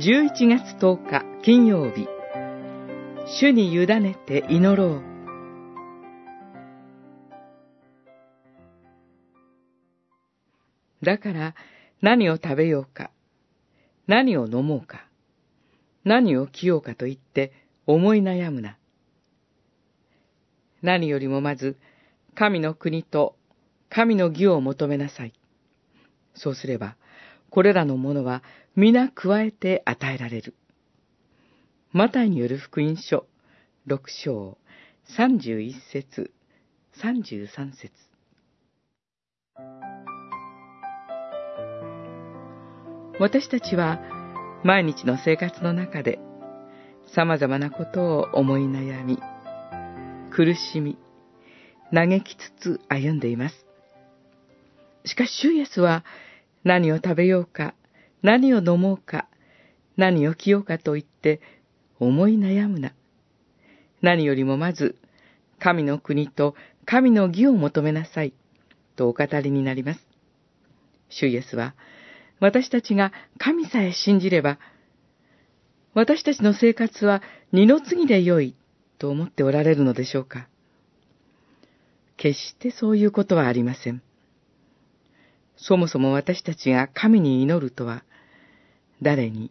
11月10日金曜日。主に委ねて祈ろう。だから何を食べようか。何を飲もうか。何を着ようかと言って思い悩むな。何よりもまず神の国と神の義を求めなさい。そうすれば、これらのものは皆加えて与えられる。マタイによる福音書、六章、三十一節、三十三節。私たちは毎日の生活の中で様々なことを思い悩み、苦しみ、嘆きつつ歩んでいます。しかし、主イエスは何を食べようか、何を飲もうか、何を着ようかと言って思い悩むな。何よりもまず、神の国と神の義を求めなさい、とお語りになります。主イエスは、私たちが神さえ信じれば、私たちの生活は二の次で良いと思っておられるのでしょうか決してそういうことはありません。そもそも私たちが神に祈るとは、誰に、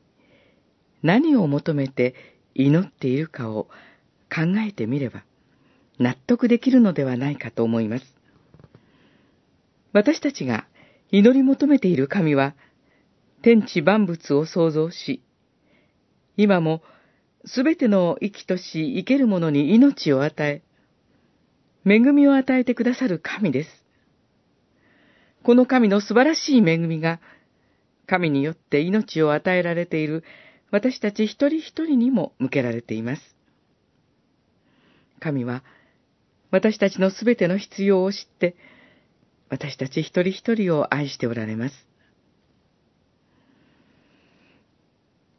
何を求めて祈っているかを考えてみれば、納得できるのではないかと思います。私たちが祈り求めている神は、天地万物を創造し、今もすべての生きとし生けるものに命を与え、恵みを与えてくださる神です。この神の素晴らしい恵みが、神によって命を与えられている私たち一人一人にも向けられています。神は、私たちのすべての必要を知って、私たち一人一人を愛しておられます。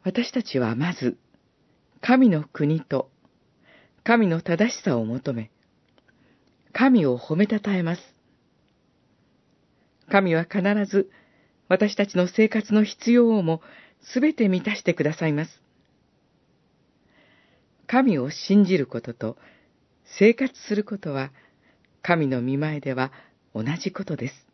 私たちはまず、神の国と神の正しさを求め、神を褒めたたえます。神は必ず私たちの生活の必要をもすべて満たしてくださいます。神を信じることと生活することは神の見前では同じことです。